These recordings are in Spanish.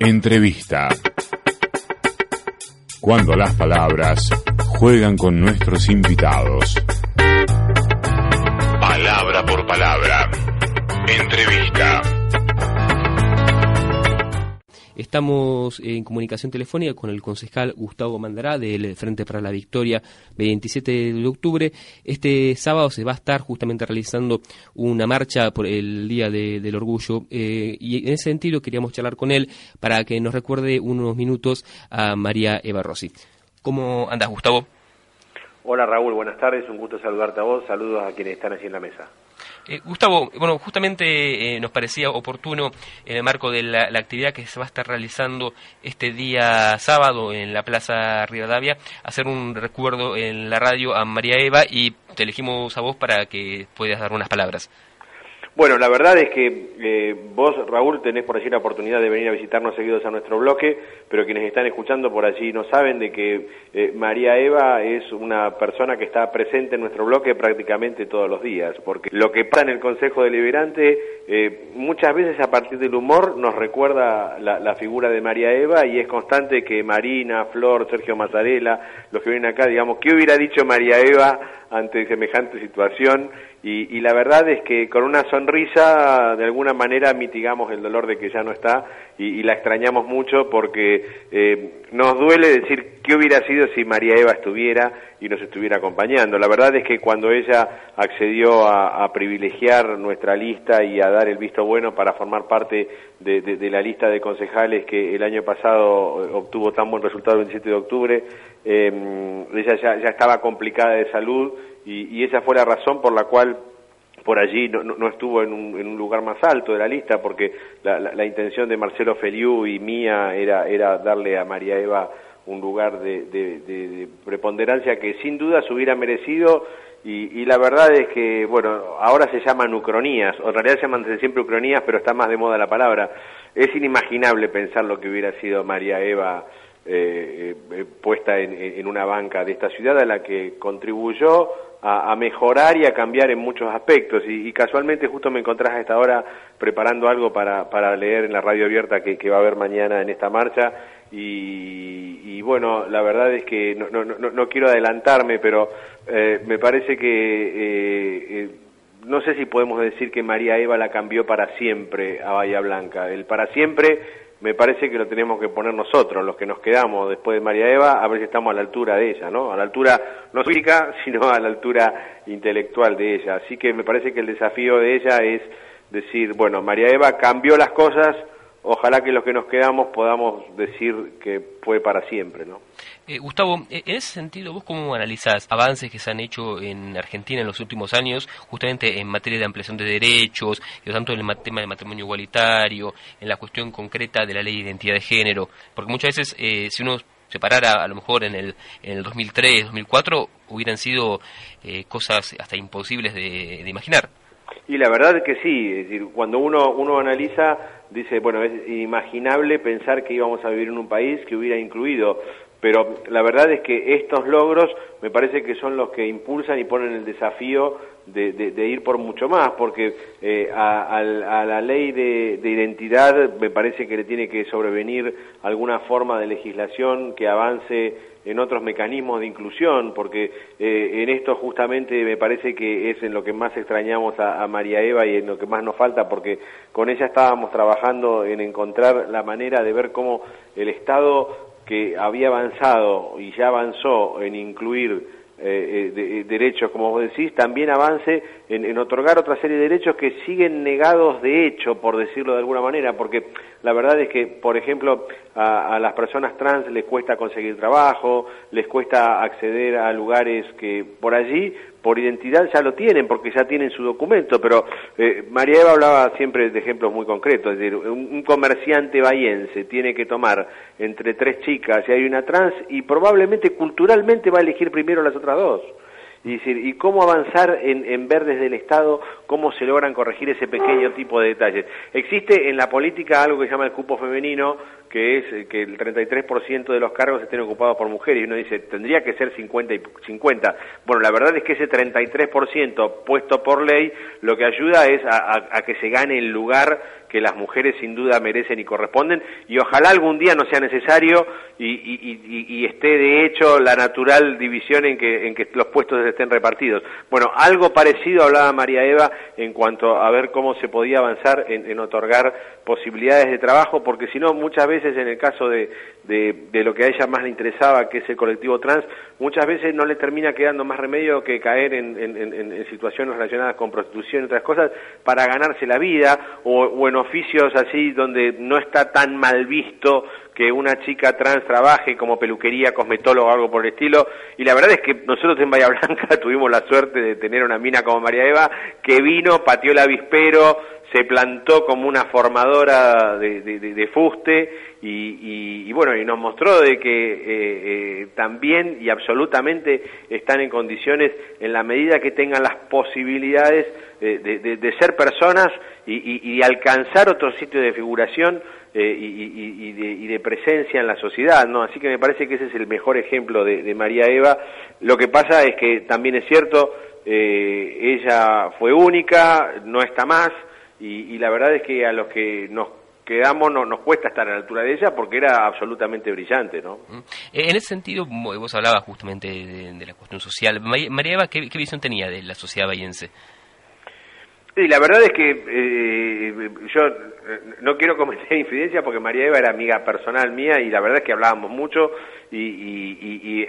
Entrevista. Cuando las palabras juegan con nuestros invitados. Palabra por palabra. Entrevista. Estamos en comunicación telefónica con el concejal Gustavo Mandará del Frente para la Victoria 27 de octubre. Este sábado se va a estar justamente realizando una marcha por el Día del Orgullo eh, y en ese sentido queríamos charlar con él para que nos recuerde unos minutos a María Eva Rossi. ¿Cómo andas, Gustavo? Hola Raúl, buenas tardes, un gusto saludarte a vos, saludos a quienes están aquí en la mesa. Eh, Gustavo, bueno, justamente eh, nos parecía oportuno en el marco de la, actividad que se va a estar realizando este día sábado en la Plaza Rivadavia, hacer un recuerdo en la radio a María Eva y te elegimos a vos para que puedas dar unas palabras. Bueno, la verdad es que eh, vos, Raúl, tenés por allí la oportunidad de venir a visitarnos seguidos a nuestro bloque, pero quienes están escuchando por allí no saben de que eh, María Eva es una persona que está presente en nuestro bloque prácticamente todos los días, porque lo que pasa en el Consejo Deliberante eh, muchas veces a partir del humor nos recuerda la, figura de María Eva y es constante que Marina, Flor, Sergio Mazzarella, los que vienen acá, digamos, ¿qué hubiera dicho María Eva ante semejante situación? Y, la verdad es que con una sonrisa de alguna manera mitigamos el dolor de que ya no está y, la extrañamos mucho porque eh, nos duele decir qué hubiera sido si María Eva estuviera y nos estuviera acompañando. La verdad es que cuando ella accedió a, privilegiar nuestra lista y a dar el visto bueno para formar parte de, la lista de concejales que el año pasado obtuvo tan buen resultado el 27 de octubre, eh, ella ya, ya estaba complicada de salud y, esa fue la razón por la cual por allí no, estuvo en un, lugar más alto de la lista, porque la, intención de Marcelo Feliu y mía era, era darle a María Eva un lugar de, preponderancia que sin duda se hubiera merecido y, la verdad es que, bueno, ahora se llaman ucronías, o en realidad se llaman siempre ucronías, pero está más de moda la palabra. Es inimaginable pensar lo que hubiera sido María Eva eh, eh, puesta en, una banca de esta ciudad a la que contribuyó a, mejorar y a cambiar en muchos aspectos. Y, casualmente justo me encontrás a esta hora preparando algo para, para leer en la radio abierta que, va a haber mañana en esta marcha. Y, bueno, la verdad es que no, no, no, no quiero adelantarme, pero eh, me parece que... no sé si podemos decir que María Eva la cambió para siempre a Bahía Blanca. El para siempre me parece que lo tenemos que poner nosotros, los que nos quedamos después de María Eva, a ver si estamos a la altura de ella, ¿no? A la altura no física, sino a la altura intelectual de ella. Así que me parece que el desafío de ella es decir, bueno, María Eva cambió las cosas, ojalá que los que nos quedamos podamos decir que fue para siempre, ¿no? Eh, Gustavo, eh, en ese sentido, ¿vos cómo analizás avances que se han hecho en Argentina en los últimos años, justamente en materia de ampliación de derechos, tanto en el tema de matrimonio igualitario, en la cuestión concreta de la ley de identidad de género? Porque muchas veces, eh, si uno separara a lo mejor en el, en el 2003, 2004, hubieran sido cosas hasta imposibles de imaginar. Y la verdad es que sí, es decir, cuando uno, uno analiza, dice, bueno, es inimaginable pensar que íbamos a vivir en un país que hubiera incluido, pero la verdad es que estos logros me parece que son los que impulsan y ponen el desafío de, de, ir por mucho más, porque eh, a, la ley de, de, identidad me parece que le tiene que sobrevenir alguna forma de legislación que avance en otros mecanismos de inclusión, porque eh, en esto justamente me parece que es en lo que más extrañamos a, María Eva y en lo que más nos falta, porque con ella estábamos trabajando en encontrar la manera de ver cómo el Estado que había avanzado y ya avanzó en incluir eh, eh, derechos, como vos decís, también avance en, otorgar otra serie de derechos que siguen negados de hecho, por decirlo de alguna manera, porque la verdad es que, por ejemplo, a, las personas trans les cuesta conseguir trabajo, les cuesta acceder a lugares que por allí, por identidad, ya lo tienen, porque ya tienen su documento, pero eh, María Eva hablaba siempre de ejemplos muy concretos, es decir, un, un comerciante bahiense tiene que tomar entre tres chicas y hay una trans y probablemente culturalmente va a elegir primero las otras dos. Y, decir, ¿y cómo avanzar en, en, ver desde el Estado cómo se logran corregir ese pequeño tipo de detalles? Existe en la política algo que se llama el cupo femenino, que es eh, que el 33% de los cargos estén ocupados por mujeres, y uno dice, tendría que ser 50 y 50. Bueno, la verdad es que ese 33% puesto por ley lo que ayuda es a, a, que se gane el lugar que las mujeres sin duda merecen y corresponden y ojalá algún día no sea necesario y, esté de hecho la natural división en que, en que los puestos estén repartidos. Bueno, algo parecido hablaba María Eva en cuanto a ver cómo se podía avanzar en, otorgar posibilidades de trabajo, porque si no, muchas veces en el caso de, de, lo que a ella más le interesaba, que es el colectivo trans, muchas veces no le termina quedando más remedio que caer en, en situaciones relacionadas con prostitución y otras cosas para ganarse la vida o, en oficios así donde no está tan mal visto que una chica trans trabaje como peluquería, cosmetólogo o algo por el estilo. Y la verdad es que nosotros en Bahía Blanca tuvimos la suerte de tener una mina como María Eva que vino, pateó el avispero, se plantó como una formadora de, fuste y, bueno, y nos mostró de que eh, eh, también y absolutamente están en condiciones, en la medida que tengan las posibilidades de, ser personas y, alcanzar otro sitio de figuración eh, y, de, presencia en la sociedad, ¿no? Así que me parece que ese es el mejor ejemplo de, María Eva. Lo que pasa es que también es cierto, ella fue única, no está más, y, la verdad es que a los que nos quedamos no, nos cuesta estar a la altura de ella porque era absolutamente brillante, ¿no? Eh, en ese sentido, vos hablabas justamente de, la cuestión social. María Eva, ¿qué, visión tenía de la sociedad bahiense? Sí, la verdad es que eh, yo eh, no quiero cometer infidencia porque María Eva era amiga personal mía y la verdad es que hablábamos mucho y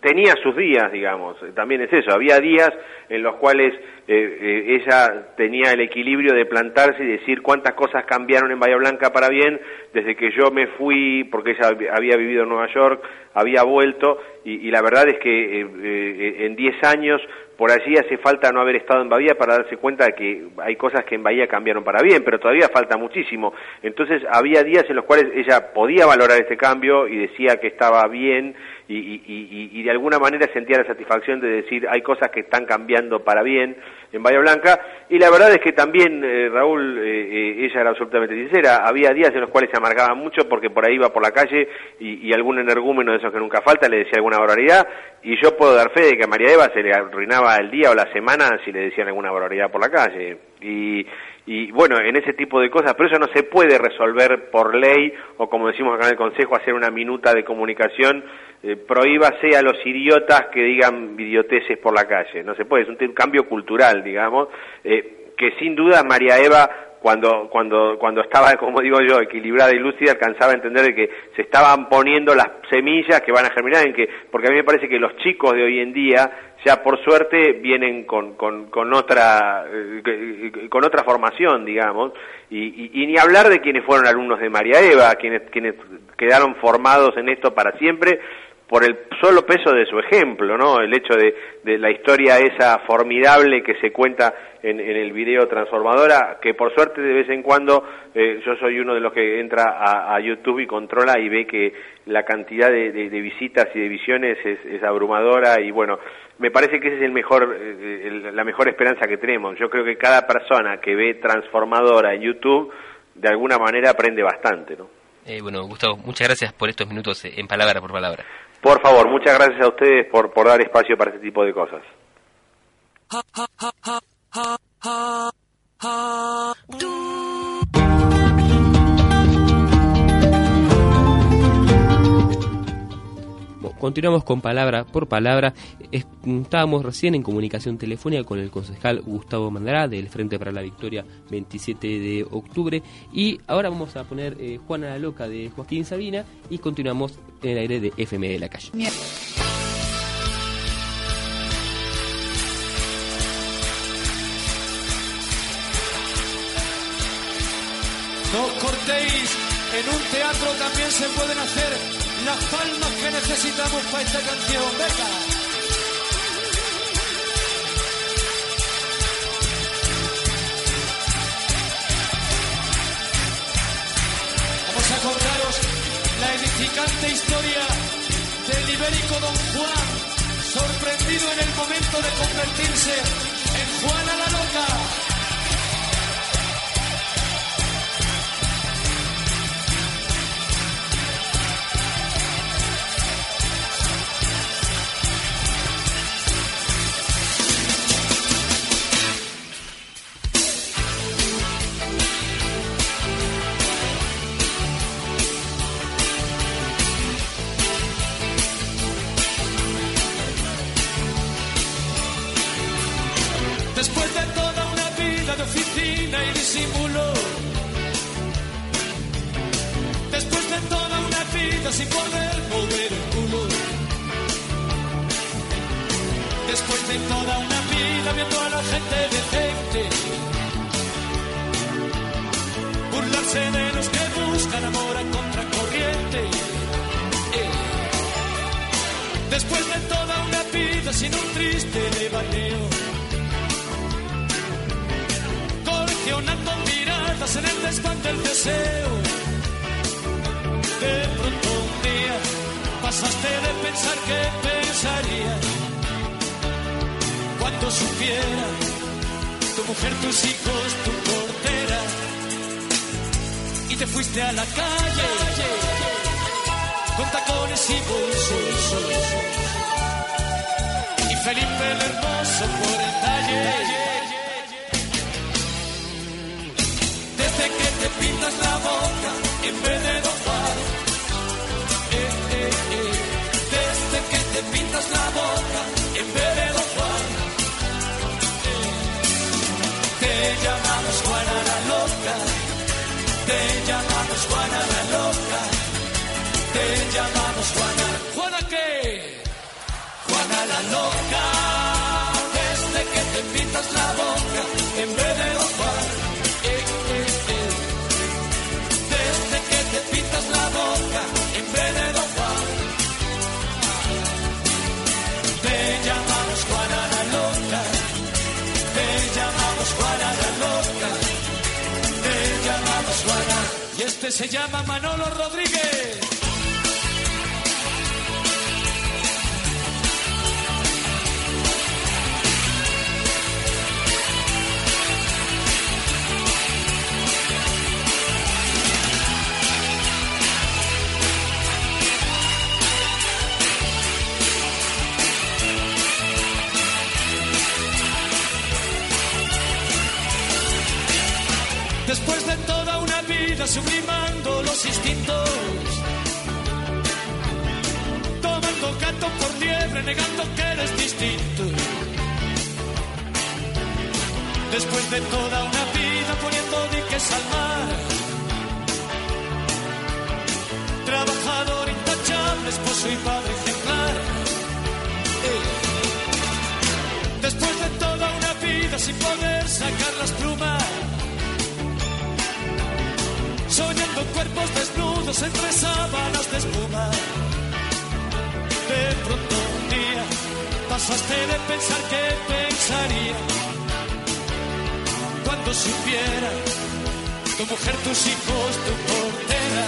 tenía sus días, digamos, también es eso, había días en los cuales eh, eh, ella tenía el equilibrio de plantarse y decir cuántas cosas cambiaron en Bahía Blanca para bien desde que yo me fui, porque ella había vivido en Nueva York, había vuelto, y, la verdad es que eh, en 10 años por allí hace falta no haber estado en Bahía para darse cuenta de que hay cosas que en Bahía cambiaron para bien, pero todavía falta muchísimo. Entonces había días en los cuales ella podía valorar este cambio y decía que estaba bien y, de alguna manera sentía la satisfacción de decir hay cosas que están cambiando para bien en Bahía Blanca. Y la verdad es que también eh, Raúl eh, eh, ella era absolutamente sincera había días en los cuales se amargaba mucho porque por ahí iba por la calle y, algún energúmeno de esos que nunca falta le decía alguna barbaridad. Y yo puedo dar fe de que a María Eva se le arruinaba el día o la semana si le decían alguna barbaridad por la calle. Y, y bueno, en ese tipo de cosas, pero eso no se puede resolver por ley o como decimos acá en el Consejo, hacer una minuta de comunicación, eh, prohíbase a los idiotas que digan idioteces por la calle, no se puede, es un, cambio cultural, digamos, eh, que sin duda María Eva cuando, cuando, cuando estaba, como digo yo, equilibrada y lúcida, alcanzaba a entender de que se estaban poniendo las semillas que van a germinar en que, porque a mí me parece que los chicos de hoy en día ya por suerte vienen con, con, con otra eh, con otra formación digamos y, y, ni hablar de quienes fueron alumnos de María Eva quienes quienes quedaron formados en esto para siempre por el solo peso de su ejemplo, ¿no? El hecho de, de la historia esa formidable que se cuenta en, en, el video Transformadora, que por suerte de vez en cuando eh, yo soy uno de los que entra a, a, YouTube y controla y ve que la cantidad de, de, visitas y de visiones es, es, abrumadora y bueno, me parece que esa es el mejor, eh, la mejor esperanza que tenemos. Yo creo que cada persona que ve Transformadora en YouTube de alguna manera aprende bastante, ¿no? Eh, bueno, Gustavo, muchas gracias por estos minutos en palabra por palabra. Por favor, muchas gracias a ustedes por, por dar espacio para este tipo de cosas. Continuamos con palabra por palabra. Estábamos recién en comunicación telefónica con el concejal Gustavo Mandará del Frente para la Victoria 27 de octubre. Y ahora vamos a poner eh, Juana la Loca de Joaquín Sabina y continuamos en el aire de FM de la calle. No cortéis, en un teatro también se pueden hacer las palmas que necesitamos para esta canción. Venga. Vamos a contaros la edificante historia del ibérico Don Juan, sorprendido en el momento de convertirse en Juana la Loca. Sin un triste devaneo. Coleccionando miradas en el desván del deseo. De pronto un día pasaste de pensar que pensaría cuando supiera tu mujer, tus hijos, tu portera. Y te fuiste a la calle con tacones y bolsos. Y Felipe el hermoso por el talle desde que te pintas la boca en vez de Juan eh, eh, eh. desde que te pintas la boca te pintas la boca en vez de Juan. Eh, eh, eh. Desde que te pintas la boca en vez de Juan. Te llamamos Juana la loca. Te llamamos Juana la loca. Te llamamos Juana. Y este se llama Manolo Rodríguez. Sublimando los instintos, tomando gato por liebre, negando que eres distinto. Después de toda una vida poniendo diques al mar, entre sábanas de espuma. De pronto un día pasaste de pensar que pensaría cuando supiera tu mujer, tus hijos, tu portera,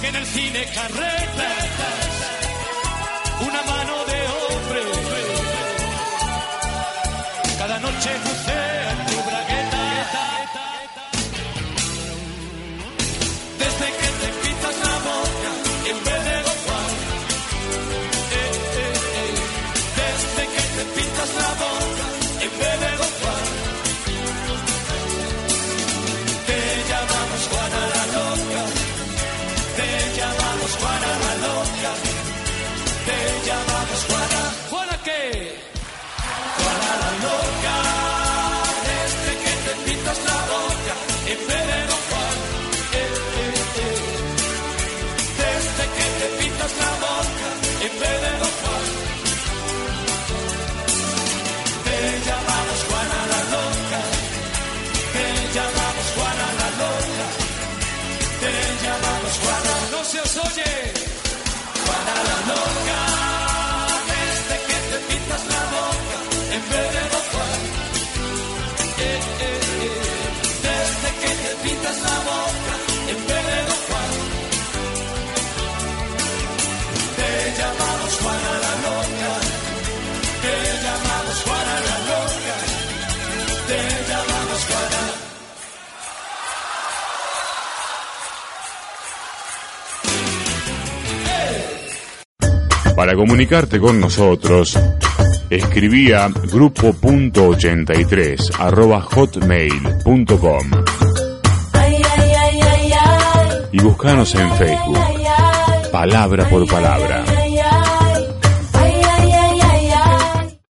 que en el cine carretas una mano llamamos Juana la loca. Te llamamos Juana. No se os oye. Juana la loca. Desde que te pintas la boca en vez de Juan. Eh, eh, eh. Desde que te pintas la boca en vez de Juan. Te llamamos Juana la loca. Te llamamos Juana la loca. Te Para comunicarte con nosotros, escribía grupo.83 arroba hotmail.com y buscanos en Facebook, palabra por palabra.